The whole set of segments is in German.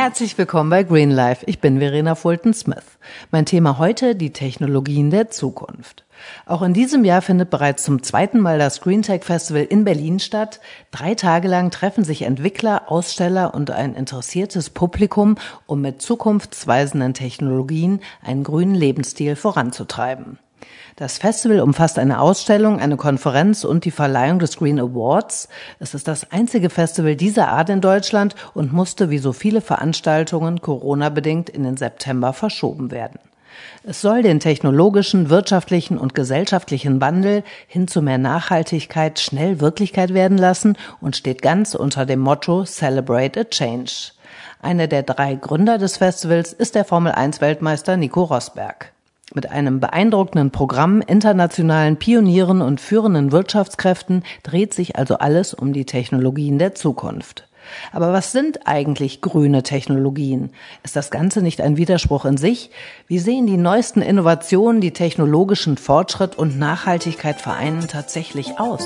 Herzlich willkommen bei Green Life. Ich bin Verena Fulton-Smith. Mein Thema heute die Technologien der Zukunft. Auch in diesem Jahr findet bereits zum zweiten Mal das Green Tech Festival in Berlin statt. Drei Tage lang treffen sich Entwickler, Aussteller und ein interessiertes Publikum, um mit zukunftsweisenden Technologien einen grünen Lebensstil voranzutreiben. Das Festival umfasst eine Ausstellung, eine Konferenz und die Verleihung des Green Awards. Es ist das einzige Festival dieser Art in Deutschland und musste wie so viele Veranstaltungen Corona-bedingt in den September verschoben werden. Es soll den technologischen, wirtschaftlichen und gesellschaftlichen Wandel hin zu mehr Nachhaltigkeit schnell Wirklichkeit werden lassen und steht ganz unter dem Motto Celebrate a Change. Einer der drei Gründer des Festivals ist der Formel 1 Weltmeister Nico Rosberg. Mit einem beeindruckenden Programm, internationalen Pionieren und führenden Wirtschaftskräften dreht sich also alles um die Technologien der Zukunft. Aber was sind eigentlich grüne Technologien? Ist das Ganze nicht ein Widerspruch in sich? Wie sehen die neuesten Innovationen, die technologischen Fortschritt und Nachhaltigkeit vereinen, tatsächlich aus?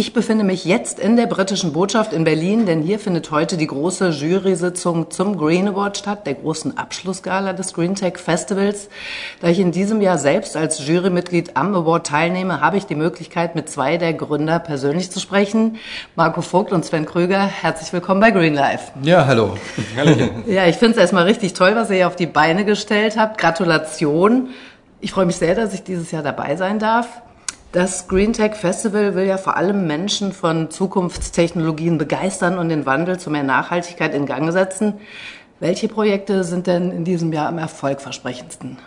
Ich befinde mich jetzt in der britischen Botschaft in Berlin, denn hier findet heute die große Jury-Sitzung zum Green Award statt, der großen Abschlussgala des Green Tech Festivals. Da ich in diesem Jahr selbst als Jurymitglied am Award teilnehme, habe ich die Möglichkeit, mit zwei der Gründer persönlich zu sprechen. Marco Vogt und Sven Krüger, herzlich willkommen bei Green Life. Ja, hallo. ja, ich finde es erstmal richtig toll, was ihr hier auf die Beine gestellt habt. Gratulation. Ich freue mich sehr, dass ich dieses Jahr dabei sein darf. Das Green Tech Festival will ja vor allem Menschen von Zukunftstechnologien begeistern und den Wandel zu mehr Nachhaltigkeit in Gang setzen. Welche Projekte sind denn in diesem Jahr am erfolgversprechendsten?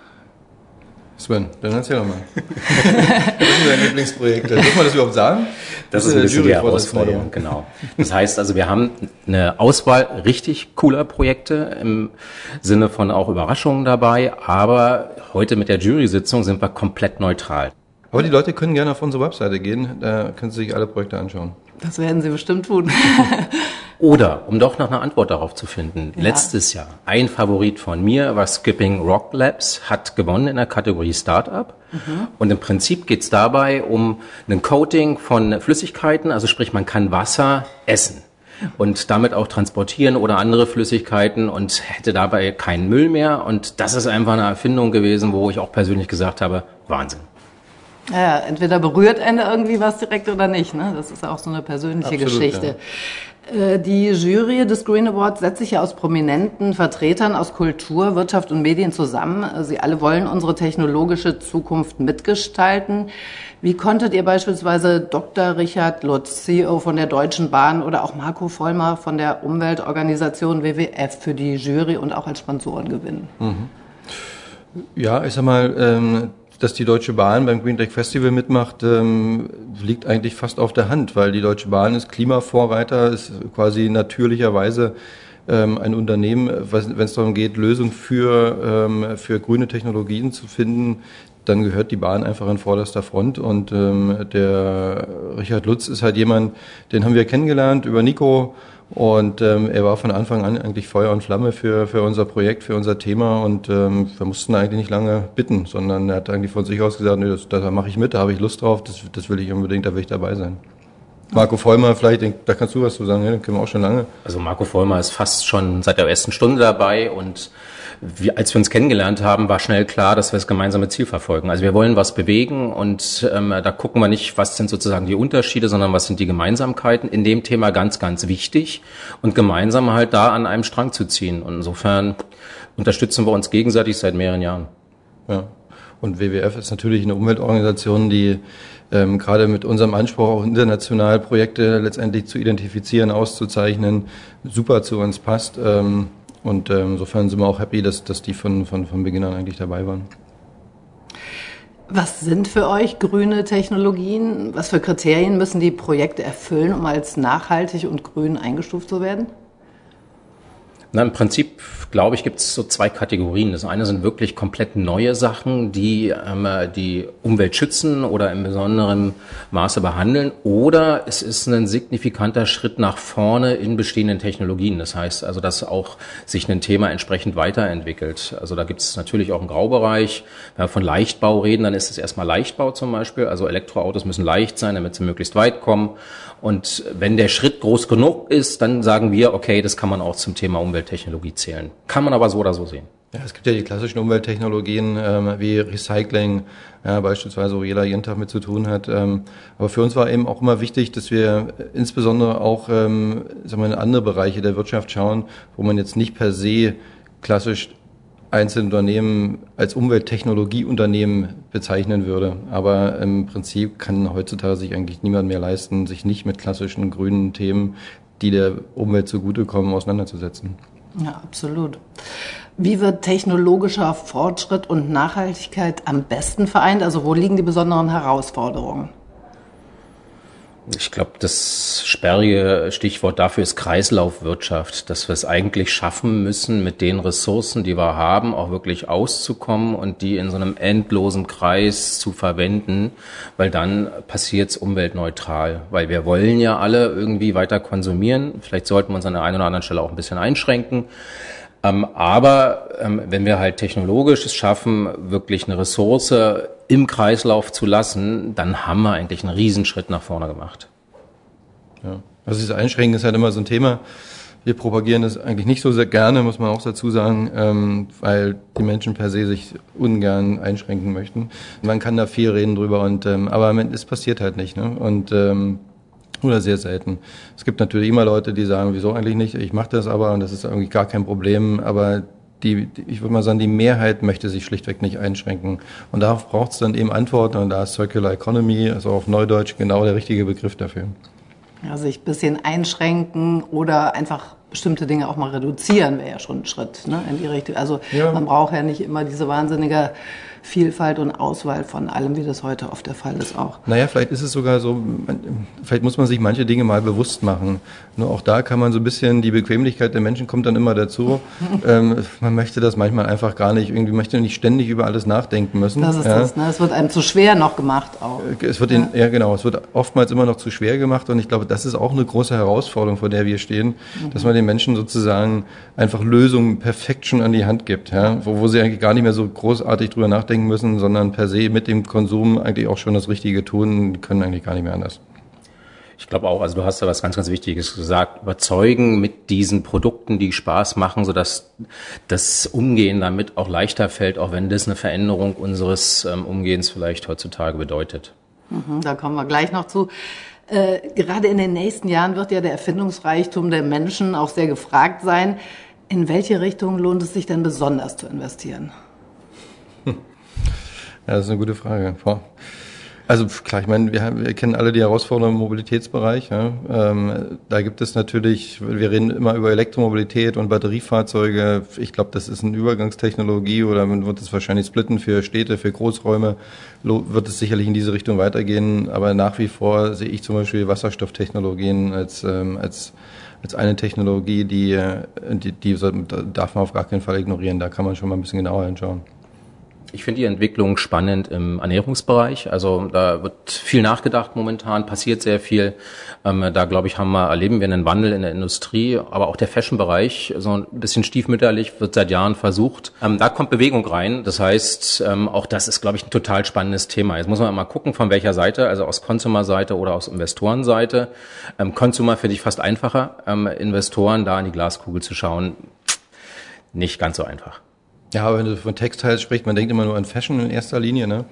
Sven, dann erzähl doch mal. Was sind deine Lieblingsprojekte? Darf man das überhaupt sagen? Das, das ist ein bisschen die Herausforderung, genau. Das heißt also, wir haben eine Auswahl richtig cooler Projekte im Sinne von auch Überraschungen dabei, aber heute mit der Jury-Sitzung sind wir komplett neutral. Aber die Leute können gerne auf unsere Webseite gehen, da können sie sich alle Projekte anschauen. Das werden sie bestimmt tun. Oder, um doch noch eine Antwort darauf zu finden, ja. letztes Jahr ein Favorit von mir war Skipping Rock Labs, hat gewonnen in der Kategorie Startup. Mhm. Und im Prinzip geht es dabei um ein Coating von Flüssigkeiten, also sprich, man kann Wasser essen und damit auch transportieren oder andere Flüssigkeiten und hätte dabei keinen Müll mehr. Und das ist einfach eine Erfindung gewesen, wo ich auch persönlich gesagt habe, Wahnsinn. Ja, entweder berührt Ende irgendwie was direkt oder nicht. Ne? Das ist auch so eine persönliche Absolut, Geschichte. Ja. Äh, die Jury des Green Awards setzt sich ja aus prominenten Vertretern aus Kultur, Wirtschaft und Medien zusammen. Sie alle wollen unsere technologische Zukunft mitgestalten. Wie konntet ihr beispielsweise Dr. Richard Lutz, CEO von der Deutschen Bahn oder auch Marco Vollmer von der Umweltorganisation WWF für die Jury und auch als Sponsoren gewinnen? Mhm. Ja, ich sag mal, ähm, dass die Deutsche Bahn beim Green Tech Festival mitmacht, ähm, liegt eigentlich fast auf der Hand, weil die Deutsche Bahn ist Klimavorreiter, ist quasi natürlicherweise ähm, ein Unternehmen, wenn es darum geht, Lösungen für, ähm, für grüne Technologien zu finden, dann gehört die Bahn einfach an vorderster Front. Und ähm, der Richard Lutz ist halt jemand, den haben wir kennengelernt über Nico und ähm, er war von Anfang an eigentlich Feuer und Flamme für, für unser Projekt, für unser Thema. Und ähm, wir mussten eigentlich nicht lange bitten, sondern er hat eigentlich von sich aus gesagt, nee, das, da mache ich mit, da habe ich Lust drauf, das, das will ich unbedingt, da will ich dabei sein. Marco Vollmer, vielleicht, da kannst du was zu sagen, ja, den kennen wir auch schon lange. Also Marco Vollmer ist fast schon seit der ersten Stunde dabei und wir, als wir uns kennengelernt haben, war schnell klar, dass wir das gemeinsame Ziel verfolgen. Also wir wollen was bewegen und ähm, da gucken wir nicht, was sind sozusagen die Unterschiede, sondern was sind die Gemeinsamkeiten. In dem Thema ganz, ganz wichtig und gemeinsam halt da an einem Strang zu ziehen. Und insofern unterstützen wir uns gegenseitig seit mehreren Jahren. Ja. Und WWF ist natürlich eine Umweltorganisation, die ähm, gerade mit unserem Anspruch auch international Projekte letztendlich zu identifizieren, auszuzeichnen, super zu uns passt. Ähm, und ähm, insofern sind wir auch happy, dass, dass die von, von, von Beginn an eigentlich dabei waren. Was sind für euch grüne Technologien? Was für Kriterien müssen die Projekte erfüllen, um als nachhaltig und grün eingestuft zu werden? Na, im Prinzip, glaube ich, gibt es so zwei Kategorien. Das eine sind wirklich komplett neue Sachen, die ähm, die Umwelt schützen oder im besonderen Maße behandeln. Oder es ist ein signifikanter Schritt nach vorne in bestehenden Technologien. Das heißt also, dass auch sich ein Thema entsprechend weiterentwickelt. Also da gibt es natürlich auch einen Graubereich. Wenn wir von Leichtbau reden, dann ist es erstmal Leichtbau zum Beispiel. Also Elektroautos müssen leicht sein, damit sie möglichst weit kommen. Und wenn der Schritt groß genug ist, dann sagen wir, okay, das kann man auch zum Thema Umwelt Umwelttechnologie zählen. Kann man aber so oder so sehen. Ja, es gibt ja die klassischen Umwelttechnologien ähm, wie Recycling, ja, beispielsweise, wo jeder jeden Tag mit zu tun hat. Ähm, aber für uns war eben auch immer wichtig, dass wir insbesondere auch ähm, sagen wir, in andere Bereiche der Wirtschaft schauen, wo man jetzt nicht per se klassisch einzelne Unternehmen als Umwelttechnologieunternehmen bezeichnen würde. Aber im Prinzip kann heutzutage sich eigentlich niemand mehr leisten, sich nicht mit klassischen grünen Themen, die der Umwelt zugutekommen, auseinanderzusetzen. Ja, absolut. Wie wird technologischer Fortschritt und Nachhaltigkeit am besten vereint? Also wo liegen die besonderen Herausforderungen? Ich glaube, das sperrige Stichwort dafür ist Kreislaufwirtschaft, dass wir es eigentlich schaffen müssen, mit den Ressourcen, die wir haben, auch wirklich auszukommen und die in so einem endlosen Kreis zu verwenden, weil dann passiert es umweltneutral. Weil wir wollen ja alle irgendwie weiter konsumieren. Vielleicht sollten wir uns an der einen oder anderen Stelle auch ein bisschen einschränken. Ähm, aber ähm, wenn wir halt technologisch es schaffen, wirklich eine Ressource im Kreislauf zu lassen, dann haben wir eigentlich einen Riesenschritt nach vorne gemacht. Ja. Also dieses Einschränken ist halt immer so ein Thema. Wir propagieren das eigentlich nicht so sehr gerne, muss man auch dazu sagen, ähm, weil die Menschen per se sich ungern einschränken möchten. Man kann da viel reden drüber und ähm, aber es passiert halt nicht. Ne? Und ähm, oder sehr selten. Es gibt natürlich immer Leute, die sagen, wieso eigentlich nicht? Ich mache das aber und das ist irgendwie gar kein Problem. Aber die, ich würde mal sagen, die Mehrheit möchte sich schlichtweg nicht einschränken. Und darauf braucht es dann eben Antworten und da ist Circular Economy, also auf Neudeutsch, genau der richtige Begriff dafür. Ja, sich ein bisschen einschränken oder einfach bestimmte Dinge auch mal reduzieren, wäre ja schon ein Schritt ne, in die Richtung. Also ja. man braucht ja nicht immer diese wahnsinnige Vielfalt und Auswahl von allem, wie das heute oft der Fall ist auch. Naja, vielleicht ist es sogar so, vielleicht muss man sich manche Dinge mal bewusst machen. Nur auch da kann man so ein bisschen, die Bequemlichkeit der Menschen kommt dann immer dazu. ähm, man möchte das manchmal einfach gar nicht, irgendwie möchte nicht ständig über alles nachdenken müssen. Das ist ja. das, ne? Es wird einem zu schwer noch gemacht auch. Es wird ja. ja genau, es wird oftmals immer noch zu schwer gemacht und ich glaube, das ist auch eine große Herausforderung, vor der wir stehen, mhm. dass man den Menschen sozusagen einfach Lösungen perfekt schon an die Hand gibt, ja? wo, wo sie eigentlich gar nicht mehr so großartig drüber nachdenken müssen, sondern per se mit dem Konsum eigentlich auch schon das Richtige tun, können eigentlich gar nicht mehr anders. Ich glaube auch, also du hast da was ganz, ganz Wichtiges gesagt, überzeugen mit diesen Produkten, die Spaß machen, sodass das Umgehen damit auch leichter fällt, auch wenn das eine Veränderung unseres ähm, Umgehens vielleicht heutzutage bedeutet. Mhm, da kommen wir gleich noch zu. Äh, gerade in den nächsten Jahren wird ja der Erfindungsreichtum der Menschen auch sehr gefragt sein. In welche Richtung lohnt es sich denn besonders zu investieren? Ja, das ist eine gute Frage. Also klar, ich meine, wir, wir kennen alle die Herausforderungen im Mobilitätsbereich. Ja. Ähm, da gibt es natürlich, wir reden immer über Elektromobilität und Batteriefahrzeuge. Ich glaube, das ist eine Übergangstechnologie oder man wird es wahrscheinlich splitten für Städte, für Großräume, wird es sicherlich in diese Richtung weitergehen. Aber nach wie vor sehe ich zum Beispiel Wasserstofftechnologien als, ähm, als als eine Technologie, die, die, die darf man auf gar keinen Fall ignorieren. Da kann man schon mal ein bisschen genauer hinschauen. Ich finde die Entwicklung spannend im Ernährungsbereich. Also da wird viel nachgedacht momentan, passiert sehr viel. Ähm, da glaube ich, haben wir, erleben wir einen Wandel in der Industrie, aber auch der Fashion-Bereich, so ein bisschen stiefmütterlich, wird seit Jahren versucht. Ähm, da kommt Bewegung rein. Das heißt, ähm, auch das ist, glaube ich, ein total spannendes Thema. Jetzt muss man mal gucken, von welcher Seite, also aus Consumer-Seite oder aus Investorenseite. Consumer finde ich fast einfacher. Investoren da in die Glaskugel zu schauen, nicht ganz so einfach. Ja, wenn du von Textiles sprichst, man denkt immer nur an Fashion in erster Linie, ne?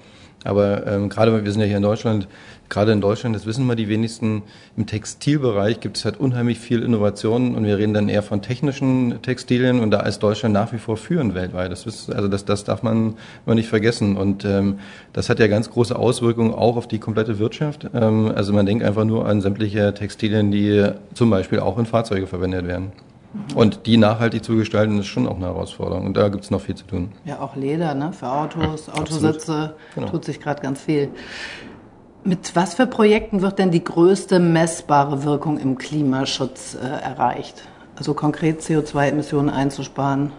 Aber ähm, gerade, wir sind ja hier in Deutschland, gerade in Deutschland, das wissen wir die wenigsten, im Textilbereich gibt es halt unheimlich viel Innovation und wir reden dann eher von technischen Textilien und da ist Deutschland nach wie vor führend weltweit. Das ist, also das, das darf man immer nicht vergessen und ähm, das hat ja ganz große Auswirkungen auch auf die komplette Wirtschaft. Ähm, also man denkt einfach nur an sämtliche Textilien, die zum Beispiel auch in Fahrzeuge verwendet werden. Und die nachhaltig zu gestalten, ist schon auch eine Herausforderung. Und da gibt es noch viel zu tun. Ja, auch Leder, ne? Für Autos, ja, Autositze genau. tut sich gerade ganz viel. Mit was für Projekten wird denn die größte messbare Wirkung im Klimaschutz äh, erreicht? Also konkret CO2-Emissionen einzusparen?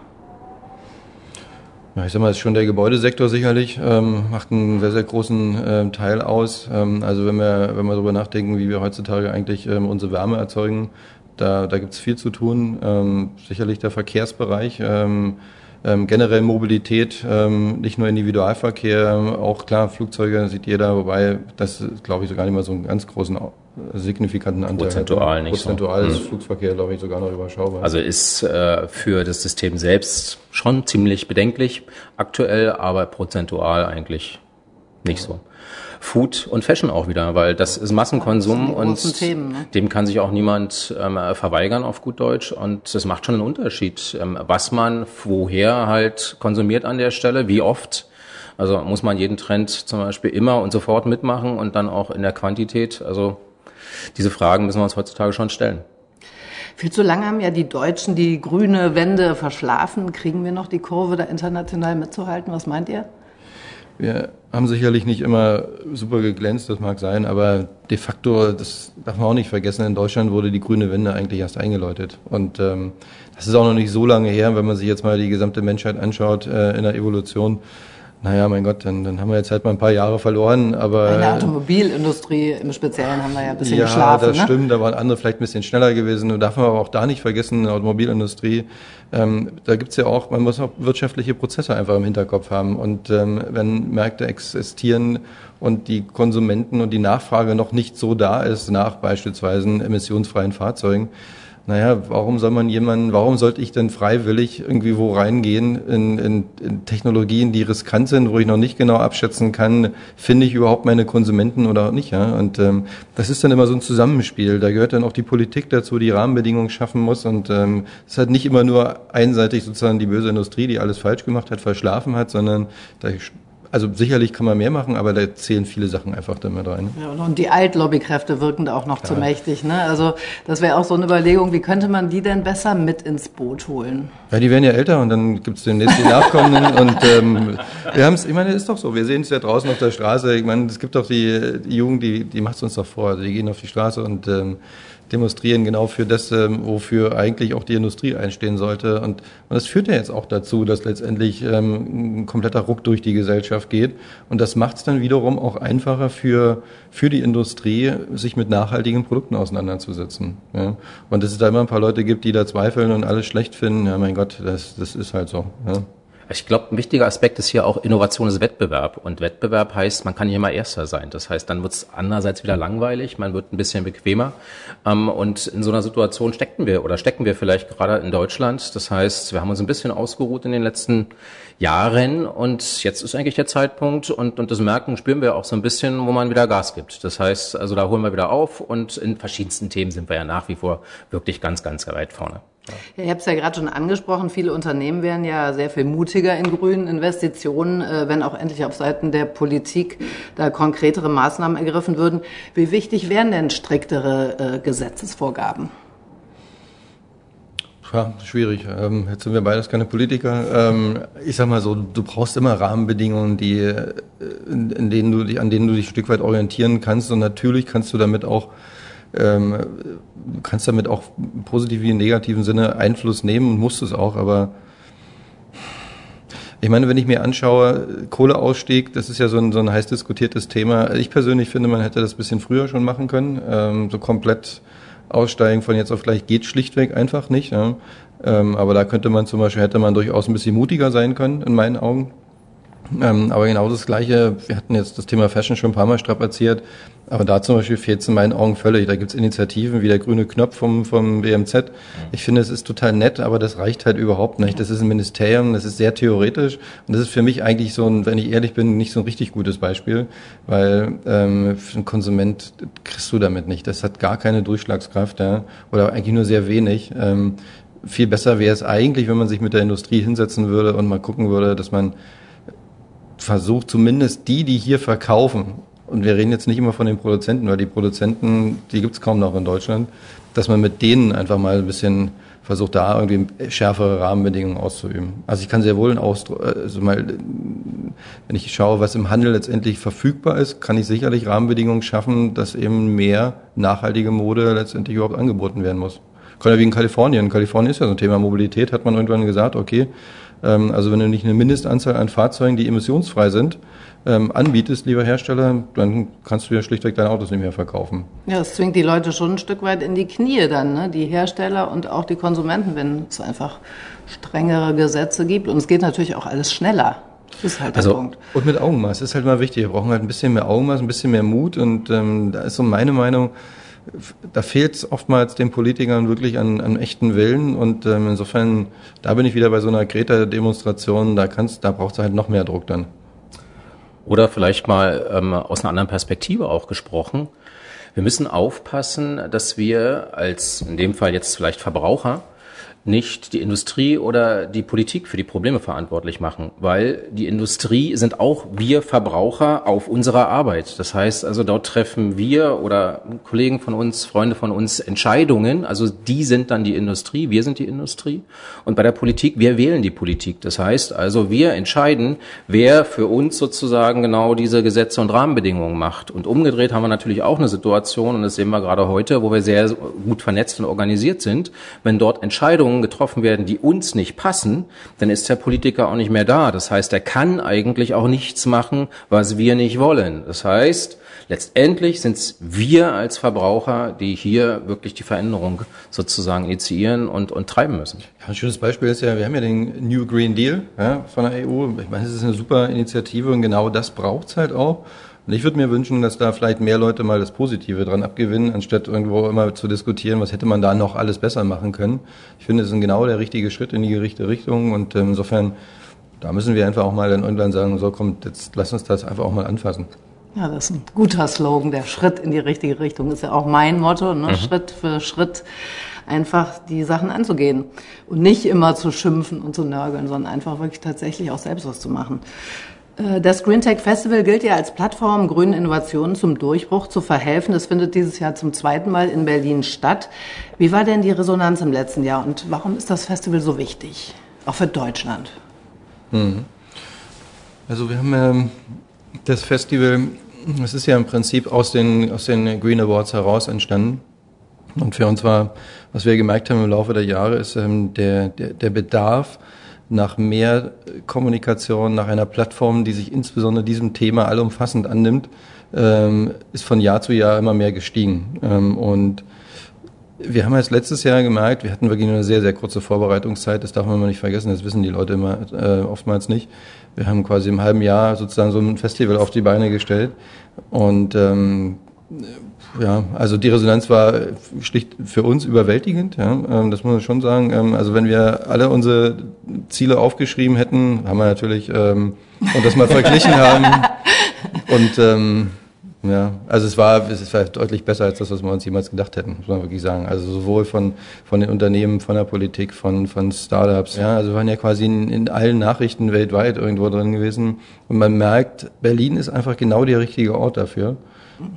Ja, ich sag mal, ist schon der Gebäudesektor sicherlich, ähm, macht einen sehr, sehr großen ähm, Teil aus. Ähm, also wenn wir, wenn wir darüber nachdenken, wie wir heutzutage eigentlich ähm, unsere Wärme erzeugen, da, da gibt es viel zu tun. Ähm, sicherlich der Verkehrsbereich. Ähm, ähm, generell Mobilität, ähm, nicht nur Individualverkehr, auch klar, Flugzeuge sieht jeder, wobei das, glaube ich, sogar nicht mal so einen ganz großen signifikanten Anteil Prozentual hat. nicht Prozentual so. ist hm. Flugverkehr, glaube ich, sogar noch überschaubar. Also ist äh, für das System selbst schon ziemlich bedenklich aktuell, aber prozentual eigentlich nicht so. Food und Fashion auch wieder, weil das ist Massenkonsum das und Themen, ne? dem kann sich auch niemand ähm, verweigern auf gut Deutsch und das macht schon einen Unterschied, ähm, was man woher halt konsumiert an der Stelle, wie oft. Also muss man jeden Trend zum Beispiel immer und sofort mitmachen und dann auch in der Quantität. Also diese Fragen müssen wir uns heutzutage schon stellen. Viel zu lange haben ja die Deutschen die grüne Wende verschlafen. Kriegen wir noch die Kurve da international mitzuhalten? Was meint ihr? Wir haben sicherlich nicht immer super geglänzt, das mag sein, aber de facto, das darf man auch nicht vergessen, in Deutschland wurde die grüne Wende eigentlich erst eingeläutet. Und ähm, das ist auch noch nicht so lange her, wenn man sich jetzt mal die gesamte Menschheit anschaut äh, in der Evolution naja, mein Gott, dann, dann haben wir jetzt halt mal ein paar Jahre verloren, aber... In der Automobilindustrie im Speziellen haben wir ja ein bisschen ja, geschlafen. Ja, das ne? stimmt, da waren andere vielleicht ein bisschen schneller gewesen. Und darf man aber auch da nicht vergessen, in der Automobilindustrie, ähm, da gibt's ja auch, man muss auch wirtschaftliche Prozesse einfach im Hinterkopf haben. Und ähm, wenn Märkte existieren und die Konsumenten und die Nachfrage noch nicht so da ist nach beispielsweise emissionsfreien Fahrzeugen, naja, warum soll man jemanden, warum sollte ich denn freiwillig irgendwie wo reingehen in, in, in Technologien, die riskant sind, wo ich noch nicht genau abschätzen kann, finde ich überhaupt meine Konsumenten oder nicht, ja? Und ähm, das ist dann immer so ein Zusammenspiel. Da gehört dann auch die Politik dazu, die Rahmenbedingungen schaffen muss. Und ähm, es hat nicht immer nur einseitig sozusagen die böse Industrie, die alles falsch gemacht hat, verschlafen hat, sondern da also sicherlich kann man mehr machen, aber da zählen viele Sachen einfach damit rein. Ja, und die Altlobby-Kräfte wirken da auch noch Klar. zu mächtig. Ne? Also das wäre auch so eine Überlegung, wie könnte man die denn besser mit ins Boot holen? Ja, die werden ja älter und dann gibt es demnächst die Nachkommenden. und ähm, wir haben es, ich meine, das ist doch so. Wir sehen es ja draußen auf der Straße. Ich meine, es gibt doch die, die Jugend, die, die macht es uns doch vor. Also die gehen auf die Straße und ähm, demonstrieren genau für das, ähm, wofür eigentlich auch die Industrie einstehen sollte. Und, und das führt ja jetzt auch dazu, dass letztendlich ähm, ein kompletter Ruck durch die Gesellschaft geht. Und das macht es dann wiederum auch einfacher für, für die Industrie, sich mit nachhaltigen Produkten auseinanderzusetzen. Ja. Und dass es da immer ein paar Leute gibt, die da zweifeln und alles schlecht finden, ja mein Gott, das, das ist halt so. Ja. Ich glaube, ein wichtiger Aspekt ist hier auch Innovation ist Wettbewerb. Und Wettbewerb heißt, man kann nicht immer Erster sein. Das heißt, dann wird es andererseits wieder langweilig, man wird ein bisschen bequemer. Ähm, und in so einer Situation stecken wir oder stecken wir vielleicht gerade in Deutschland. Das heißt, wir haben uns ein bisschen ausgeruht in den letzten Jahren und jetzt ist eigentlich der Zeitpunkt und, und das merken, spüren wir auch so ein bisschen, wo man wieder Gas gibt. Das heißt, also da holen wir wieder auf und in verschiedensten Themen sind wir ja nach wie vor wirklich ganz, ganz weit vorne. Ja, ich habe es ja gerade schon angesprochen, viele Unternehmen wären ja sehr viel mutiger in grünen Investitionen, äh, wenn auch endlich auf Seiten der Politik da konkretere Maßnahmen ergriffen würden. Wie wichtig wären denn striktere äh, Gesetzesvorgaben? Ja, schwierig. Ähm, jetzt sind wir beides keine Politiker. Ähm, ich sag mal so, du brauchst immer Rahmenbedingungen, die, äh, in, denen du, an denen du dich ein Stück weit orientieren kannst. Und natürlich kannst du damit auch ähm, du kannst damit auch positiv wie im negativen Sinne Einfluss nehmen und musst es auch, aber ich meine, wenn ich mir anschaue, Kohleausstieg, das ist ja so ein, so ein heiß diskutiertes Thema. Ich persönlich finde, man hätte das bisschen früher schon machen können. Ähm, so komplett aussteigen von jetzt auf gleich geht schlichtweg einfach nicht. Ja. Ähm, aber da könnte man zum Beispiel, hätte man durchaus ein bisschen mutiger sein können, in meinen Augen. Ähm, aber genau das Gleiche, wir hatten jetzt das Thema Fashion schon ein paar Mal strapaziert, aber da zum Beispiel fehlt es in meinen Augen völlig. Da gibt's Initiativen wie der grüne Knopf vom, vom BMZ. Ich finde, es ist total nett, aber das reicht halt überhaupt nicht. Das ist ein Ministerium, das ist sehr theoretisch und das ist für mich eigentlich so ein, wenn ich ehrlich bin, nicht so ein richtig gutes Beispiel, weil ähm, für einen Konsument kriegst du damit nicht. Das hat gar keine Durchschlagskraft ja, oder eigentlich nur sehr wenig. Ähm, viel besser wäre es eigentlich, wenn man sich mit der Industrie hinsetzen würde und mal gucken würde, dass man versucht, zumindest die, die hier verkaufen, und wir reden jetzt nicht immer von den Produzenten, weil die Produzenten, die gibt es kaum noch in Deutschland, dass man mit denen einfach mal ein bisschen versucht, da irgendwie schärfere Rahmenbedingungen auszuüben. Also ich kann sehr wohl ein Ausdruck, also mal, wenn ich schaue, was im Handel letztendlich verfügbar ist, kann ich sicherlich Rahmenbedingungen schaffen, dass eben mehr nachhaltige Mode letztendlich überhaupt angeboten werden muss. Gerade wie in Kalifornien. Kalifornien ist ja so ein Thema Mobilität, hat man irgendwann gesagt, okay, ähm, also wenn du nicht eine Mindestanzahl an Fahrzeugen, die emissionsfrei sind, ähm, anbietest, lieber Hersteller, dann kannst du ja schlichtweg deine Autos nicht mehr verkaufen. Ja, das zwingt die Leute schon ein Stück weit in die Knie dann, ne? die Hersteller und auch die Konsumenten, wenn es einfach strengere Gesetze gibt. Und es geht natürlich auch alles schneller. Das ist halt also, der Punkt. Und mit Augenmaß das ist halt mal wichtig. Wir brauchen halt ein bisschen mehr Augenmaß, ein bisschen mehr Mut. Und ähm, da ist so meine Meinung, da fehlt es oftmals den Politikern wirklich an, an echten Willen. Und ähm, insofern, da bin ich wieder bei so einer Greta-Demonstration, da kannst, da braucht es halt noch mehr Druck dann. Oder vielleicht mal ähm, aus einer anderen Perspektive auch gesprochen. Wir müssen aufpassen, dass wir als in dem Fall jetzt vielleicht Verbraucher nicht die Industrie oder die Politik für die Probleme verantwortlich machen, weil die Industrie sind auch wir Verbraucher auf unserer Arbeit. Das heißt also, dort treffen wir oder Kollegen von uns, Freunde von uns Entscheidungen. Also die sind dann die Industrie, wir sind die Industrie. Und bei der Politik, wir wählen die Politik. Das heißt also, wir entscheiden, wer für uns sozusagen genau diese Gesetze und Rahmenbedingungen macht. Und umgedreht haben wir natürlich auch eine Situation, und das sehen wir gerade heute, wo wir sehr gut vernetzt und organisiert sind, wenn dort Entscheidungen Entscheidungen getroffen werden, die uns nicht passen, dann ist der Politiker auch nicht mehr da. Das heißt, er kann eigentlich auch nichts machen, was wir nicht wollen. Das heißt, letztendlich sind es wir als Verbraucher, die hier wirklich die Veränderung sozusagen initiieren und, und treiben müssen. Ja, ein schönes Beispiel ist ja, wir haben ja den New Green Deal ja, von der EU. Ich meine, es ist eine super Initiative und genau das braucht es halt auch. Und ich würde mir wünschen, dass da vielleicht mehr Leute mal das Positive dran abgewinnen, anstatt irgendwo immer zu diskutieren, was hätte man da noch alles besser machen können. Ich finde, es ist genau der richtige Schritt in die richtige Richtung und ähm, insofern, da müssen wir einfach auch mal dann irgendwann sagen, so kommt, jetzt lass uns das einfach auch mal anfassen. Ja, das ist ein guter Slogan, der Schritt in die richtige Richtung ist ja auch mein Motto, ne? Mhm. Schritt für Schritt einfach die Sachen anzugehen und nicht immer zu schimpfen und zu nörgeln, sondern einfach wirklich tatsächlich auch selbst was zu machen. Äh, das Green Tech Festival gilt ja als Plattform, grünen Innovationen zum Durchbruch zu verhelfen. Das findet dieses Jahr zum zweiten Mal in Berlin statt. Wie war denn die Resonanz im letzten Jahr und warum ist das Festival so wichtig, auch für Deutschland? Mhm. Also wir haben ähm, das Festival, es ist ja im Prinzip aus den, aus den Green Awards heraus entstanden. Und für uns war, was wir gemerkt haben im Laufe der Jahre, ist ähm, der, der, der Bedarf, nach mehr Kommunikation, nach einer Plattform, die sich insbesondere diesem Thema allumfassend annimmt, ähm, ist von Jahr zu Jahr immer mehr gestiegen. Ähm, und wir haben jetzt letztes Jahr gemerkt, wir hatten wirklich eine sehr, sehr kurze Vorbereitungszeit, das darf man mal nicht vergessen, das wissen die Leute immer äh, oftmals nicht. Wir haben quasi im halben Jahr sozusagen so ein Festival auf die Beine gestellt und ähm, ja, also die Resonanz war schlicht für uns überwältigend, ja, ähm, das muss man schon sagen. Ähm, also wenn wir alle unsere Ziele aufgeschrieben hätten, haben wir natürlich ähm, und das mal verglichen haben und ähm, ja, also es war, es war deutlich besser als das, was wir uns jemals gedacht hätten, muss man wirklich sagen. Also sowohl von, von den Unternehmen, von der Politik, von, von Startups. Ja, also wir waren ja quasi in, in allen Nachrichten weltweit irgendwo drin gewesen. Und man merkt, Berlin ist einfach genau der richtige Ort dafür.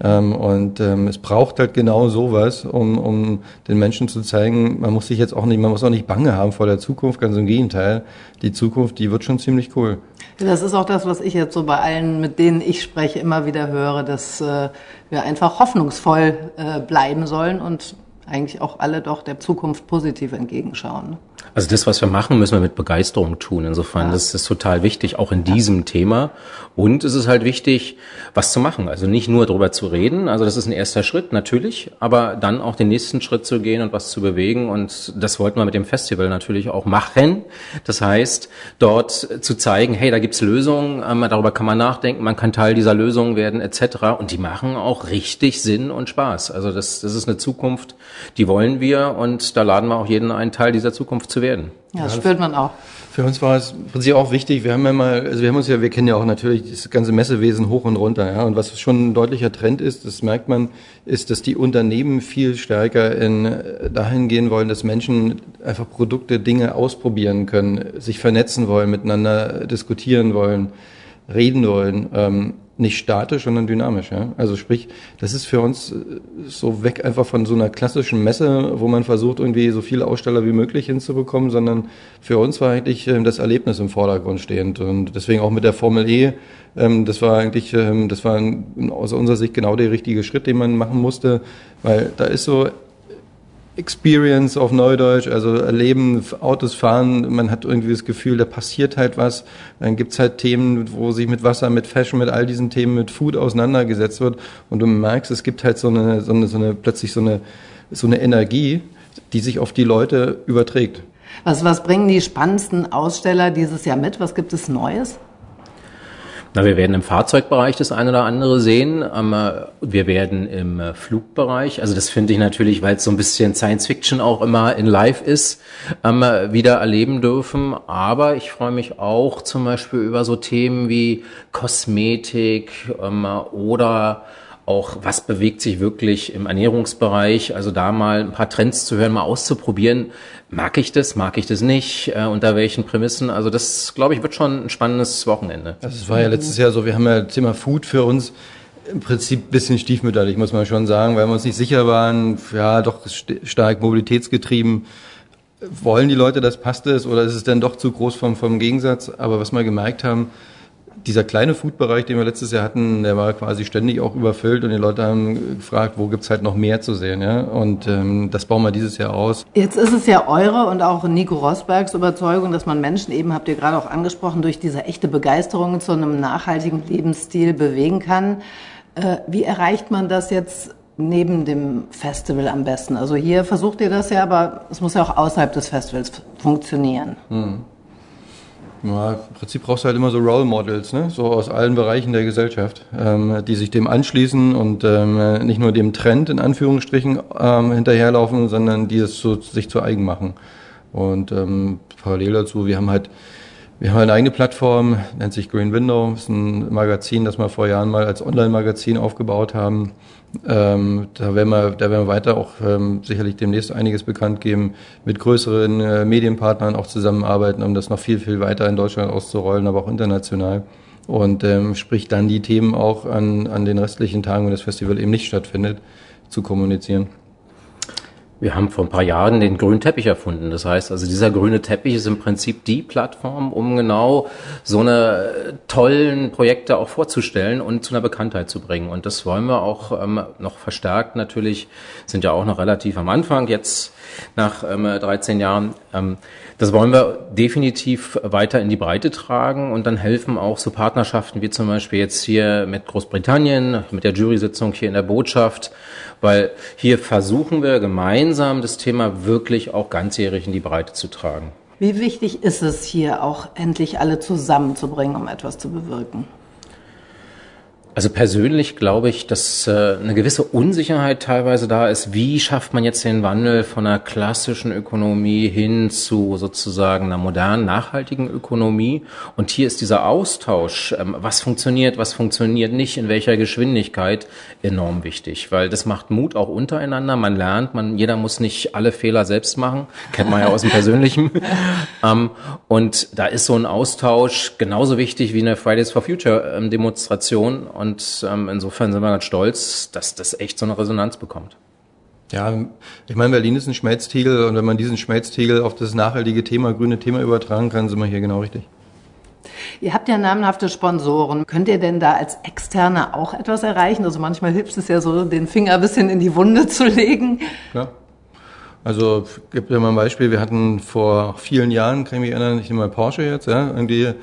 Ähm, und ähm, es braucht halt genau sowas, um, um den Menschen zu zeigen, man muss sich jetzt auch nicht, man muss auch nicht Bange haben vor der Zukunft, ganz im Gegenteil. Die Zukunft, die wird schon ziemlich cool. Das ist auch das, was ich jetzt so bei allen, mit denen ich spreche, immer wieder höre, dass äh, wir einfach hoffnungsvoll äh, bleiben sollen und eigentlich auch alle doch der Zukunft positiv entgegenschauen. Also das, was wir machen, müssen wir mit Begeisterung tun. Insofern, ja. das ist total wichtig, auch in diesem Thema. Und es ist halt wichtig, was zu machen. Also nicht nur darüber zu reden. Also das ist ein erster Schritt, natürlich. Aber dann auch den nächsten Schritt zu gehen und was zu bewegen. Und das wollten wir mit dem Festival natürlich auch machen. Das heißt, dort zu zeigen, hey, da gibt's Lösungen. Darüber kann man nachdenken. Man kann Teil dieser Lösungen werden, etc. Und die machen auch richtig Sinn und Spaß. Also das, das ist eine Zukunft, die wollen wir. Und da laden wir auch jeden ein, Teil dieser Zukunft zu werden. Ja, das spürt man auch. Für uns war es im Prinzip auch wichtig. Wir haben ja mal, also wir haben uns ja, wir kennen ja auch natürlich das ganze Messewesen hoch und runter, ja. Und was schon ein deutlicher Trend ist, das merkt man, ist, dass die Unternehmen viel stärker in, dahin gehen wollen, dass Menschen einfach Produkte, Dinge ausprobieren können, sich vernetzen wollen, miteinander diskutieren wollen, reden wollen. Ähm, nicht statisch, sondern dynamisch. Ja? Also sprich, das ist für uns äh, so weg einfach von so einer klassischen Messe, wo man versucht, irgendwie so viele Aussteller wie möglich hinzubekommen, sondern für uns war eigentlich ähm, das Erlebnis im Vordergrund stehend. Und deswegen auch mit der Formel E, ähm, das war eigentlich, ähm, das war aus unserer Sicht genau der richtige Schritt, den man machen musste, weil da ist so Experience auf Neudeutsch, also erleben, Autos fahren, man hat irgendwie das Gefühl, da passiert halt was. Dann gibt's halt Themen, wo sich mit Wasser, mit Fashion, mit all diesen Themen, mit Food auseinandergesetzt wird und du merkst, es gibt halt so eine, so eine, so eine plötzlich so eine, so eine Energie, die sich auf die Leute überträgt. Was, was bringen die spannendsten Aussteller dieses Jahr mit? Was gibt es Neues? Na, wir werden im Fahrzeugbereich das eine oder andere sehen. Ähm, wir werden im äh, Flugbereich, also das finde ich natürlich, weil es so ein bisschen Science Fiction auch immer in Live ist, ähm, wieder erleben dürfen. Aber ich freue mich auch zum Beispiel über so Themen wie Kosmetik ähm, oder auch was bewegt sich wirklich im Ernährungsbereich, also da mal ein paar Trends zu hören, mal auszuprobieren. Mag ich das, mag ich das nicht, äh, unter welchen Prämissen? Also das, glaube ich, wird schon ein spannendes Wochenende. Also es war ja letztes Jahr so, wir haben ja das Thema Food für uns im Prinzip bisschen stiefmütterlich, muss man schon sagen, weil wir uns nicht sicher waren, ja, doch stark mobilitätsgetrieben. Wollen die Leute, das passt es oder ist es denn doch zu groß vom, vom Gegensatz? Aber was wir gemerkt haben, dieser kleine Food-Bereich, den wir letztes Jahr hatten, der war quasi ständig auch überfüllt und die Leute haben gefragt, wo gibt's halt noch mehr zu sehen. Ja? Und ähm, das bauen wir dieses Jahr aus. Jetzt ist es ja eure und auch Nico Rosbergs Überzeugung, dass man Menschen eben, habt ihr gerade auch angesprochen, durch diese echte Begeisterung zu einem nachhaltigen Lebensstil bewegen kann. Äh, wie erreicht man das jetzt neben dem Festival am besten? Also hier versucht ihr das ja, aber es muss ja auch außerhalb des Festivals funktionieren. Hm. Ja, Im Prinzip brauchst du halt immer so Role Models, ne? so aus allen Bereichen der Gesellschaft, ähm, die sich dem anschließen und ähm, nicht nur dem Trend in Anführungsstrichen ähm, hinterherlaufen, sondern die es so, sich zu eigen machen. Und ähm, parallel dazu, wir haben halt wir haben eine eigene Plattform, nennt sich Green Window, ist ein Magazin, das wir vor Jahren mal als Online-Magazin aufgebaut haben. Ähm, da, werden wir, da werden wir weiter auch ähm, sicherlich demnächst einiges bekannt geben, mit größeren äh, Medienpartnern auch zusammenarbeiten, um das noch viel, viel weiter in Deutschland auszurollen, aber auch international. Und ähm, sprich dann die Themen auch an, an den restlichen Tagen, wenn das Festival eben nicht stattfindet, zu kommunizieren. Wir haben vor ein paar Jahren den grünen Teppich erfunden. Das heißt, also dieser grüne Teppich ist im Prinzip die Plattform, um genau so eine tollen Projekte auch vorzustellen und zu einer Bekanntheit zu bringen. Und das wollen wir auch ähm, noch verstärkt natürlich, sind ja auch noch relativ am Anfang jetzt nach ähm, 13 Jahren. Ähm, das wollen wir definitiv weiter in die Breite tragen und dann helfen auch so Partnerschaften wie zum Beispiel jetzt hier mit Großbritannien, mit der Jury-Sitzung hier in der Botschaft, weil hier versuchen wir gemeinsam das Thema wirklich auch ganzjährig in die Breite zu tragen. Wie wichtig ist es hier auch endlich alle zusammenzubringen, um etwas zu bewirken? Also persönlich glaube ich, dass äh, eine gewisse Unsicherheit teilweise da ist. Wie schafft man jetzt den Wandel von einer klassischen Ökonomie hin zu sozusagen einer modernen, nachhaltigen Ökonomie? Und hier ist dieser Austausch, ähm, was funktioniert, was funktioniert nicht, in welcher Geschwindigkeit, enorm wichtig, weil das macht Mut auch untereinander. Man lernt, man jeder muss nicht alle Fehler selbst machen, kennt man ja aus dem Persönlichen. ähm, und da ist so ein Austausch genauso wichtig wie eine Fridays for Future ähm, Demonstration. Und ähm, insofern sind wir ganz stolz, dass das echt so eine Resonanz bekommt. Ja, ich meine, Berlin ist ein Schmelztiegel und wenn man diesen Schmelztiegel auf das nachhaltige Thema, grüne Thema übertragen kann, sind wir hier genau richtig. Ihr habt ja namenhafte Sponsoren. Könnt ihr denn da als Externe auch etwas erreichen? Also manchmal hilft es ja so, den Finger ein bisschen in die Wunde zu legen. Ja. Also gibt ja mal ein Beispiel. Wir hatten vor vielen Jahren, kann ich mich erinnern, ich nehme mal Porsche jetzt, ja, irgendwie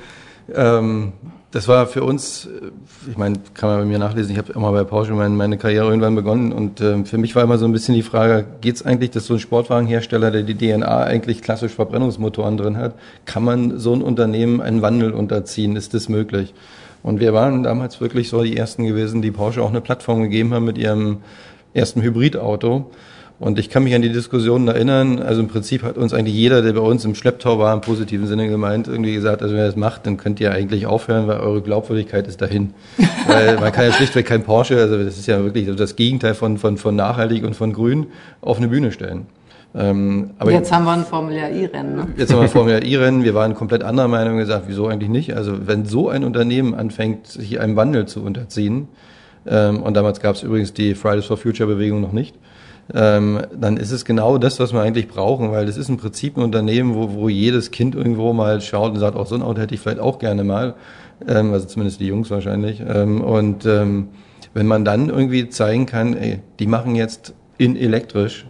ähm, das war für uns, äh, ich meine, kann man bei mir nachlesen, ich habe mal bei Porsche meine, meine Karriere irgendwann begonnen und äh, für mich war immer so ein bisschen die Frage, geht es eigentlich, dass so ein Sportwagenhersteller, der die DNA eigentlich klassisch Verbrennungsmotoren drin hat, kann man so ein Unternehmen einen Wandel unterziehen? Ist das möglich? Und wir waren damals wirklich so die Ersten gewesen, die Porsche auch eine Plattform gegeben haben mit ihrem ersten Hybridauto. Und ich kann mich an die Diskussionen erinnern. Also im Prinzip hat uns eigentlich jeder, der bei uns im Schlepptau war, im positiven Sinne gemeint, irgendwie gesagt, also wenn ihr das macht, dann könnt ihr eigentlich aufhören, weil eure Glaubwürdigkeit ist dahin. weil man kann ja schlichtweg kein Porsche, also das ist ja wirklich das Gegenteil von, von, von nachhaltig und von grün, auf eine Bühne stellen. Ähm, aber jetzt haben wir ein Formel I-Rennen. Ne? Jetzt haben wir ein Formel I-Rennen. Wir waren komplett anderer Meinung und gesagt, wieso eigentlich nicht? Also wenn so ein Unternehmen anfängt, sich einem Wandel zu unterziehen, ähm, und damals gab es übrigens die Fridays for Future Bewegung noch nicht, ähm, dann ist es genau das, was wir eigentlich brauchen, weil das ist im Prinzip ein Unternehmen, wo, wo jedes Kind irgendwo mal schaut und sagt, auch so ein Auto hätte ich vielleicht auch gerne mal, ähm, also zumindest die Jungs wahrscheinlich. Ähm, und ähm, wenn man dann irgendwie zeigen kann, ey, die machen jetzt in elektrisch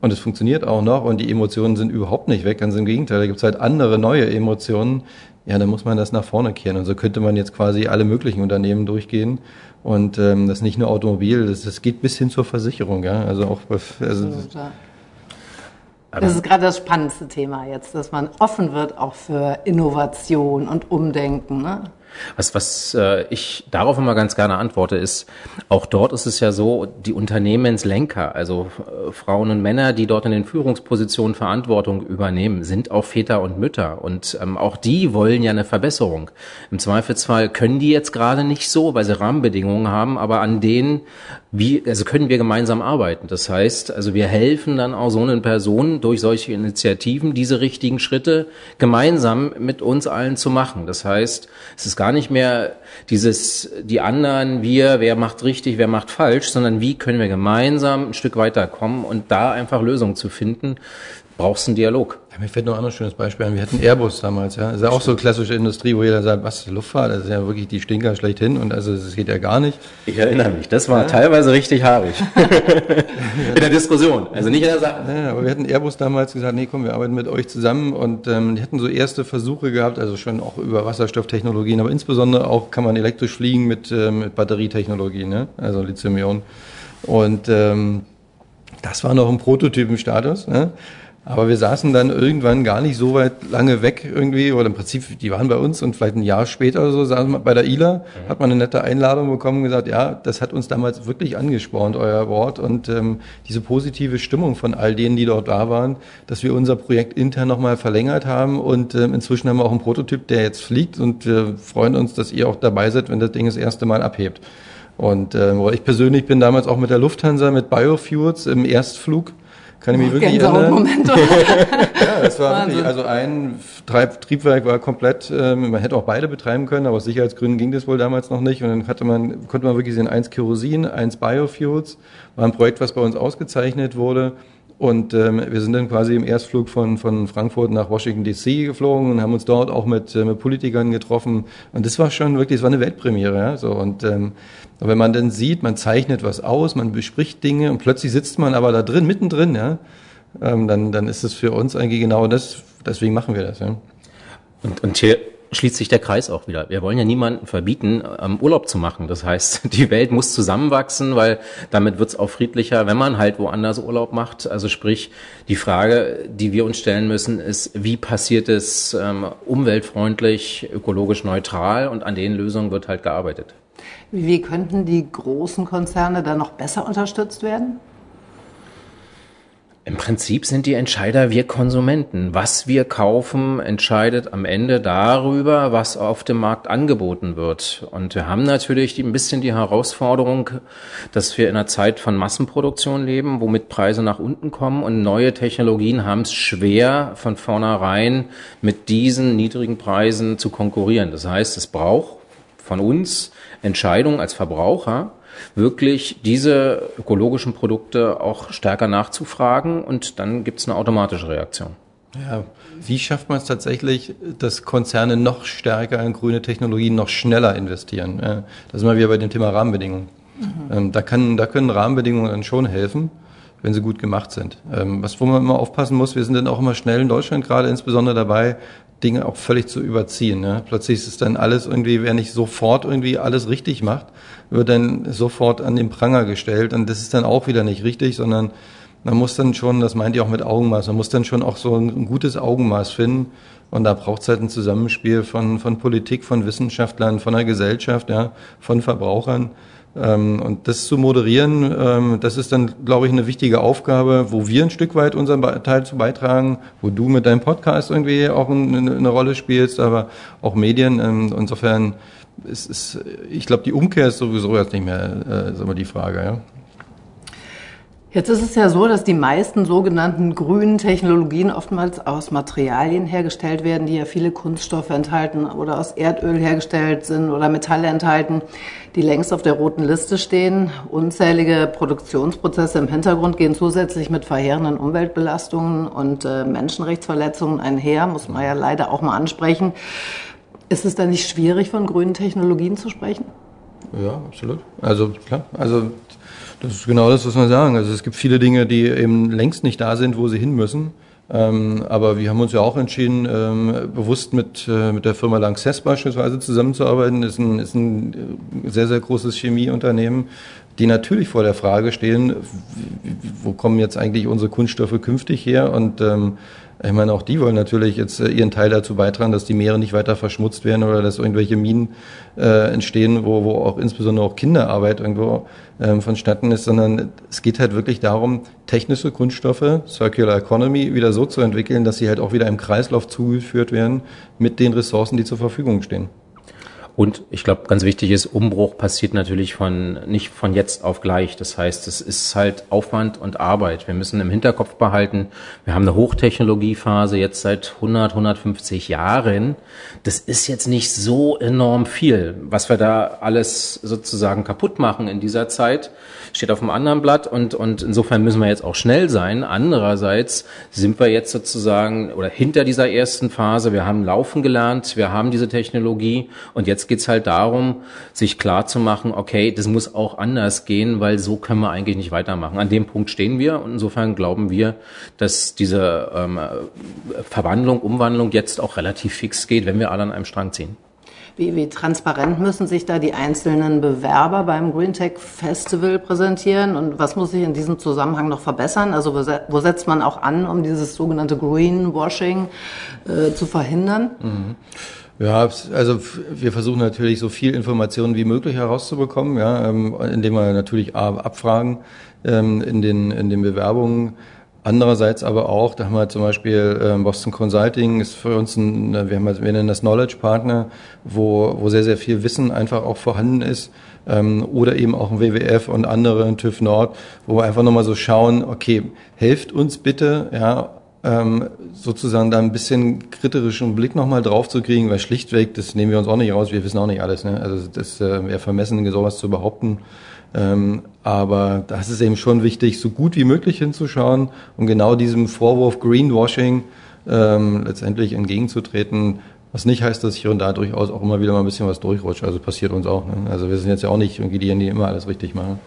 und es funktioniert auch noch und die Emotionen sind überhaupt nicht weg, ganz im Gegenteil, da gibt es halt andere neue Emotionen, ja, dann muss man das nach vorne kehren. Und so könnte man jetzt quasi alle möglichen Unternehmen durchgehen. Und ähm, das ist nicht nur Automobil, das, das geht bis hin zur Versicherung, ja. Also auch also, das ist gerade das spannendste Thema jetzt, dass man offen wird auch für Innovation und Umdenken. Ne? Was, was äh, ich darauf immer ganz gerne antworte, ist, auch dort ist es ja so, die Unternehmenslenker, also äh, Frauen und Männer, die dort in den Führungspositionen Verantwortung übernehmen, sind auch Väter und Mütter. Und ähm, auch die wollen ja eine Verbesserung. Im Zweifelsfall können die jetzt gerade nicht so, weil sie Rahmenbedingungen haben, aber an denen, wie, also können wir gemeinsam arbeiten. Das heißt, also wir helfen dann auch so einen Personen durch solche Initiativen, diese richtigen Schritte gemeinsam mit uns allen zu machen. Das heißt, es ist gar gar nicht mehr dieses, die anderen, wir, wer macht richtig, wer macht falsch, sondern wie können wir gemeinsam ein Stück weiterkommen und da einfach Lösungen zu finden, brauchst du einen Dialog. Ja, mir fällt noch ein anderes schönes Beispiel an. Wir hatten Airbus damals, ja. Das ist ja auch so klassische Industrie, wo jeder sagt, was, Luftfahrt, das ist ja wirklich die Stinker schlechthin und also das geht ja gar nicht. Ich erinnere mich, das war ja. teilweise richtig haarig. in der Diskussion, also nicht in der Sache. Ja, aber wir hatten Airbus damals gesagt, nee, komm, wir arbeiten mit euch zusammen und ähm, die hatten so erste Versuche gehabt, also schon auch über Wasserstofftechnologien, aber insbesondere auch kann man elektrisch fliegen mit, äh, mit Batterietechnologien, ne? also Lithium-Ionen. Und ähm, das war noch ein Prototypenstatus. Ne? Aber wir saßen dann irgendwann gar nicht so weit lange weg irgendwie, oder im Prinzip, die waren bei uns und vielleicht ein Jahr später oder so, saßen wir bei der ILA, mhm. hat man eine nette Einladung bekommen und gesagt, ja, das hat uns damals wirklich angespornt, euer Wort. Und ähm, diese positive Stimmung von all denen, die dort da waren, dass wir unser Projekt intern nochmal verlängert haben. Und ähm, inzwischen haben wir auch einen Prototyp, der jetzt fliegt und wir freuen uns, dass ihr auch dabei seid, wenn das Ding das erste Mal abhebt. Und äh, ich persönlich bin damals auch mit der Lufthansa mit Biofuels im Erstflug kann ich mich oh, wirklich erinnern. ja, es war Wahnsinn. wirklich, also ein Triebwerk war komplett, ähm, man hätte auch beide betreiben können, aber aus Sicherheitsgründen ging das wohl damals noch nicht. Und dann hatte man, konnte man wirklich sehen, eins Kerosin, eins Biofuels, war ein Projekt, was bei uns ausgezeichnet wurde. Und ähm, wir sind dann quasi im Erstflug von, von Frankfurt nach Washington DC geflogen und haben uns dort auch mit, äh, mit Politikern getroffen. Und das war schon wirklich, es war eine Weltpremiere. Ja? So, und ähm, wenn man dann sieht, man zeichnet was aus, man bespricht Dinge und plötzlich sitzt man aber da drin, mittendrin, ja, ähm, dann, dann ist es für uns eigentlich genau das, deswegen machen wir das. Ja. Und, und hier schließt sich der Kreis auch wieder. Wir wollen ja niemanden verbieten, ähm, Urlaub zu machen. Das heißt, die Welt muss zusammenwachsen, weil damit wird es auch friedlicher, wenn man halt woanders Urlaub macht. Also sprich, die Frage, die wir uns stellen müssen, ist, wie passiert es ähm, umweltfreundlich, ökologisch neutral und an den Lösungen wird halt gearbeitet. Wie könnten die großen Konzerne da noch besser unterstützt werden? Im Prinzip sind die Entscheider wir Konsumenten. Was wir kaufen, entscheidet am Ende darüber, was auf dem Markt angeboten wird. Und wir haben natürlich ein bisschen die Herausforderung, dass wir in einer Zeit von Massenproduktion leben, womit Preise nach unten kommen und neue Technologien haben es schwer, von vornherein mit diesen niedrigen Preisen zu konkurrieren. Das heißt, es braucht von uns Entscheidungen als Verbraucher, wirklich diese ökologischen Produkte auch stärker nachzufragen und dann gibt es eine automatische Reaktion. Ja, wie schafft man es tatsächlich, dass Konzerne noch stärker in grüne Technologien noch schneller investieren? Da sind wir wieder bei dem Thema Rahmenbedingungen. Mhm. Da, kann, da können Rahmenbedingungen dann schon helfen, wenn sie gut gemacht sind. Ähm, was, wo man immer aufpassen muss, wir sind dann auch immer schnell in Deutschland gerade insbesondere dabei, Dinge auch völlig zu überziehen. Ne? Plötzlich ist es dann alles irgendwie, wer nicht sofort irgendwie alles richtig macht, wird dann sofort an den Pranger gestellt. Und das ist dann auch wieder nicht richtig, sondern man muss dann schon, das meint ihr auch mit Augenmaß, man muss dann schon auch so ein, ein gutes Augenmaß finden. Und da braucht es halt ein Zusammenspiel von, von Politik, von Wissenschaftlern, von der Gesellschaft, ja, von Verbrauchern. Ähm, und das zu moderieren, ähm, das ist dann, glaube ich, eine wichtige Aufgabe, wo wir ein Stück weit unseren Teil zu beitragen, wo du mit deinem Podcast irgendwie auch eine, Rolle spielst, aber auch Medien. Ähm, insofern ist, ist ich glaube, die Umkehr ist sowieso jetzt nicht mehr äh, die Frage. Ja. Jetzt ist es ja so, dass die meisten sogenannten grünen Technologien oftmals aus Materialien hergestellt werden, die ja viele Kunststoffe enthalten oder aus Erdöl hergestellt sind oder Metalle enthalten, die längst auf der roten Liste stehen. Unzählige Produktionsprozesse im Hintergrund gehen zusätzlich mit verheerenden Umweltbelastungen und äh, Menschenrechtsverletzungen einher, muss man ja leider auch mal ansprechen. Ist es dann nicht schwierig, von grünen Technologien zu sprechen? Ja, absolut. Also klar, also das ist genau das, was wir sagen. Also es gibt viele Dinge, die eben längst nicht da sind, wo sie hin müssen. Ähm, aber wir haben uns ja auch entschieden, ähm, bewusst mit, äh, mit der Firma Lanxess beispielsweise zusammenzuarbeiten. Das ist ein, ist ein äh, sehr, sehr großes Chemieunternehmen, die natürlich vor der Frage stehen, wo kommen jetzt eigentlich unsere Kunststoffe künftig her? Und ähm, ich meine, auch die wollen natürlich jetzt äh, ihren Teil dazu beitragen, dass die Meere nicht weiter verschmutzt werden oder dass irgendwelche Minen äh, entstehen, wo, wo auch insbesondere auch Kinderarbeit irgendwo ähm, vonstatten ist, sondern es geht halt wirklich darum, technische Kunststoffe, Circular Economy, wieder so zu entwickeln, dass sie halt auch wieder im Kreislauf zugeführt werden mit den Ressourcen, die zur Verfügung stehen. Und ich glaube, ganz wichtig ist, Umbruch passiert natürlich von nicht von jetzt auf gleich. Das heißt, es ist halt Aufwand und Arbeit. Wir müssen im Hinterkopf behalten, wir haben eine Hochtechnologiephase jetzt seit 100, 150 Jahren. Das ist jetzt nicht so enorm viel, was wir da alles sozusagen kaputt machen in dieser Zeit steht auf dem anderen Blatt und, und insofern müssen wir jetzt auch schnell sein. Andererseits sind wir jetzt sozusagen oder hinter dieser ersten Phase, wir haben laufen gelernt, wir haben diese Technologie und jetzt geht's halt darum, sich klar zu machen, okay, das muss auch anders gehen, weil so können wir eigentlich nicht weitermachen. An dem Punkt stehen wir und insofern glauben wir, dass diese ähm, Verwandlung, Umwandlung jetzt auch relativ fix geht, wenn wir alle an einem Strang ziehen. Wie, wie transparent müssen sich da die einzelnen Bewerber beim Green Tech Festival präsentieren und was muss sich in diesem Zusammenhang noch verbessern? Also wo, setzt man auch an, um dieses sogenannte Greenwashing äh, zu verhindern? Mhm. Ja, also wir versuchen natürlich so viel Informationen wie möglich herauszubekommen, ja, ähm, indem wir natürlich abfragen ähm, in den in den Bewerbungen Andererseits aber auch, da haben wir zum Beispiel äh, Boston Consulting ist für uns ein, wir, haben, wir nennen das Knowledge Partner, wo, wo sehr, sehr viel Wissen einfach auch vorhanden ist. Ähm, oder eben auch ein WWF und andere, ein TÜV Nord, wo wir einfach nochmal so schauen, okay, helft uns bitte, ja, ähm, sozusagen da ein bisschen kriterischen Blick nochmal drauf zu kriegen, weil schlichtweg, das nehmen wir uns auch nicht raus, wir wissen auch nicht alles. Ne? Also das äh, wäre vermessen, sowas zu behaupten. Ähm, aber das ist eben schon wichtig, so gut wie möglich hinzuschauen und genau diesem Vorwurf Greenwashing ähm, letztendlich entgegenzutreten. Was nicht heißt, dass hier und da durchaus auch immer wieder mal ein bisschen was durchrutscht. Also passiert uns auch. Ne? Also wir sind jetzt ja auch nicht irgendwie diejenigen, die immer alles richtig machen.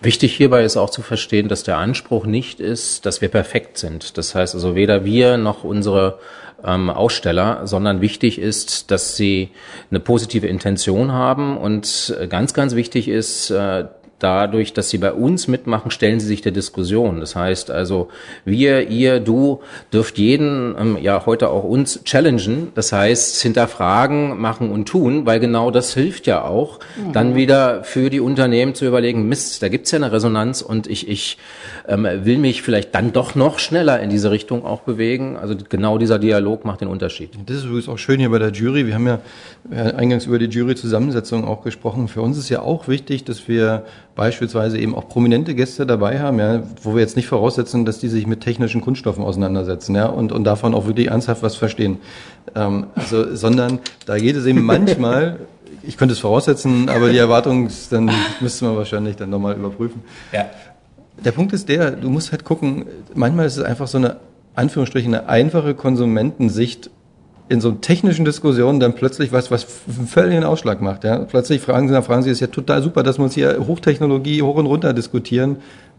Wichtig hierbei ist auch zu verstehen, dass der Anspruch nicht ist, dass wir perfekt sind. Das heißt also weder wir noch unsere ähm, Aussteller, sondern wichtig ist, dass sie eine positive Intention haben und äh, ganz, ganz wichtig ist, äh, dadurch, dass Sie bei uns mitmachen, stellen Sie sich der Diskussion. Das heißt also, wir, ihr, du dürft jeden, ähm, ja heute auch uns challengen. Das heißt, hinterfragen, machen und tun, weil genau das hilft ja auch, mhm. dann wieder für die Unternehmen zu überlegen, Mist, da gibt's ja eine Resonanz und ich, ich ähm, will mich vielleicht dann doch noch schneller in diese Richtung auch bewegen. Also genau dieser Dialog macht den Unterschied. Das ist übrigens auch schön hier bei der Jury. Wir haben ja eingangs über die Jury-Zusammensetzung auch gesprochen. Für uns ist ja auch wichtig, dass wir beispielsweise eben auch prominente Gäste dabei haben, ja, wo wir jetzt nicht voraussetzen, dass die sich mit technischen Kunststoffen auseinandersetzen, ja, und, und davon auch wirklich ernsthaft was verstehen. Ähm, also, sondern da geht es eben manchmal, ich könnte es voraussetzen, aber die Erwartung, dann müsste man wahrscheinlich dann nochmal überprüfen. Ja. Der Punkt ist der, du musst halt gucken, manchmal ist es einfach so eine, Anführungsstrichen, eine einfache Konsumentensicht in so technischen Diskussionen dann plötzlich was, was völlig einen Ausschlag macht. Ja? Plötzlich fragen sie, dann fragen sie, ist ja total super, dass wir uns hier Hochtechnologie hoch und runter diskutieren.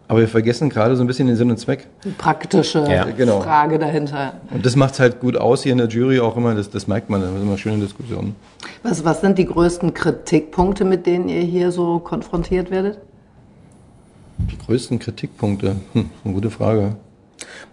Aber wir vergessen gerade so ein bisschen den Sinn und Zweck. Die praktische ja. genau. Frage dahinter. Und das macht es halt gut aus hier in der Jury auch immer, das, das merkt man, das sind immer schöne Diskussionen. Was, was sind die größten Kritikpunkte, mit denen ihr hier so konfrontiert werdet? Die größten Kritikpunkte? Hm, eine gute Frage.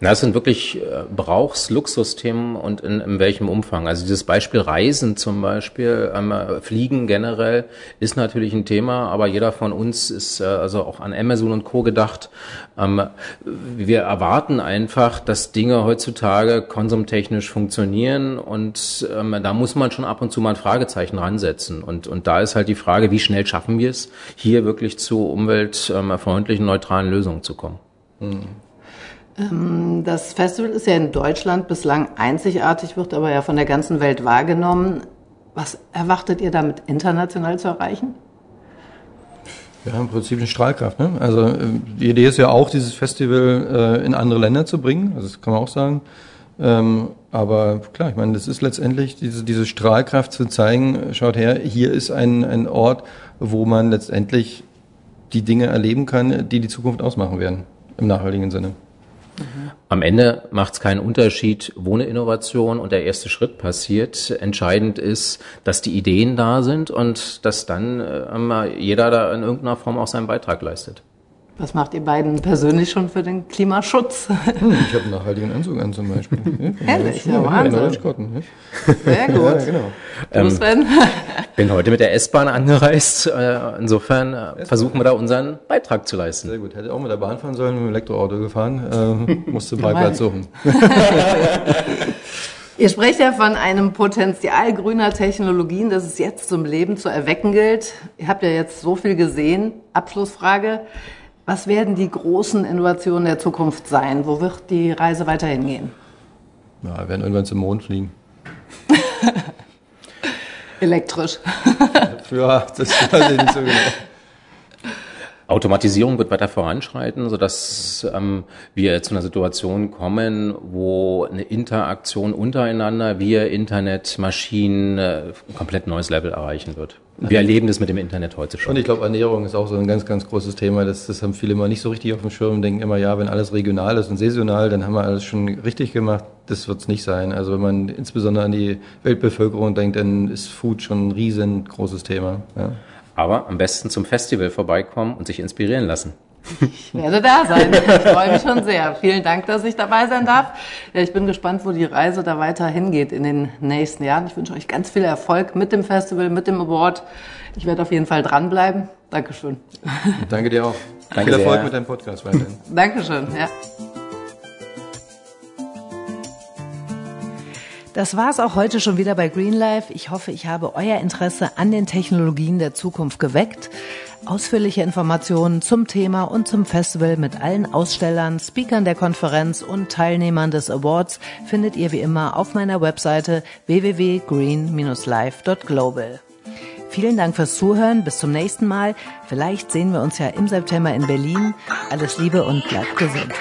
Na, es sind wirklich äh, Brauchs-Luxusthemen und in, in welchem Umfang. Also dieses Beispiel Reisen zum Beispiel, ähm, Fliegen generell ist natürlich ein Thema, aber jeder von uns ist äh, also auch an Amazon und Co. gedacht. Ähm, wir erwarten einfach, dass Dinge heutzutage konsumtechnisch funktionieren und ähm, da muss man schon ab und zu mal ein Fragezeichen ransetzen. Und, und da ist halt die Frage, wie schnell schaffen wir es, hier wirklich zu umweltfreundlichen, neutralen Lösungen zu kommen. Mhm. Ähm, das Festival ist ja in Deutschland bislang einzigartig, wird aber ja von der ganzen Welt wahrgenommen. Was erwartet ihr damit international zu erreichen? Ja, im Prinzip eine Strahlkraft. Ne? Also äh, die Idee ist ja auch, dieses Festival äh, in andere Länder zu bringen. Also das kann man auch sagen. Ähm, aber klar, ich meine, das ist letztendlich diese, diese Strahlkraft zu zeigen, schaut her, hier ist ein, ein Ort, wo man letztendlich die Dinge erleben kann, die die Zukunft ausmachen werden, im nachhaltigen Sinne. Am Ende macht es keinen Unterschied, wo eine Innovation und der erste Schritt passiert. Entscheidend ist, dass die Ideen da sind und dass dann äh, jeder da in irgendeiner Form auch seinen Beitrag leistet. Was macht ihr beiden persönlich schon für den Klimaschutz? Hm, ich habe einen nachhaltigen Anzug an zum Beispiel. Ehrlich? Ja, Wahnsinn. Cotton, Sehr gut. Ja, genau. Ähm, Sven? bin heute mit der S-Bahn angereist. Äh, insofern äh, versuchen wir da unseren Beitrag zu leisten. Sehr gut. Hätte auch mit der Bahn fahren sollen, mit dem Elektroauto gefahren. Äh, musste Parkplatz suchen. Ihr sprecht ja von einem Potenzial grüner Technologien, das es jetzt zum Leben zu erwecken gilt. Ihr habt ja jetzt so viel gesehen. Abschlussfrage. Was werden die großen Innovationen der Zukunft sein? Wo wird die Reise weiterhin gehen? Ja, wir werden irgendwann zum Mond fliegen. Elektrisch. ja, das weiß ich nicht so genau. Automatisierung wird weiter voranschreiten, sodass ähm, wir zu einer Situation kommen, wo eine Interaktion untereinander via Internet, Maschinen äh, ein komplett neues Level erreichen wird. Wir erleben das mit dem Internet heute schon. Und ich glaube, Ernährung ist auch so ein ganz, ganz großes Thema. Das, das haben viele immer nicht so richtig auf dem Schirm, denken immer, ja, wenn alles regional ist und saisonal, dann haben wir alles schon richtig gemacht. Das wird es nicht sein. Also wenn man insbesondere an die Weltbevölkerung denkt, dann ist Food schon ein riesengroßes Thema. Ja. Aber am besten zum Festival vorbeikommen und sich inspirieren lassen. Ich werde da sein. Ich freue mich schon sehr. Vielen Dank, dass ich dabei sein darf. Ja, ich bin gespannt, wo die Reise da weiter hingeht in den nächsten Jahren. Ich wünsche euch ganz viel Erfolg mit dem Festival, mit dem Award. Ich werde auf jeden Fall dranbleiben. Dankeschön. Danke dir auch. Danke viel Erfolg sehr. mit deinem Podcast weiterhin. Dankeschön. Ja. Das war es auch heute schon wieder bei Greenlife. Ich hoffe, ich habe euer Interesse an den Technologien der Zukunft geweckt. Ausführliche Informationen zum Thema und zum Festival mit allen Ausstellern, Speakern der Konferenz und Teilnehmern des Awards findet ihr wie immer auf meiner Webseite www.green-life.global. Vielen Dank fürs Zuhören. Bis zum nächsten Mal. Vielleicht sehen wir uns ja im September in Berlin. Alles Liebe und bleibt gesund.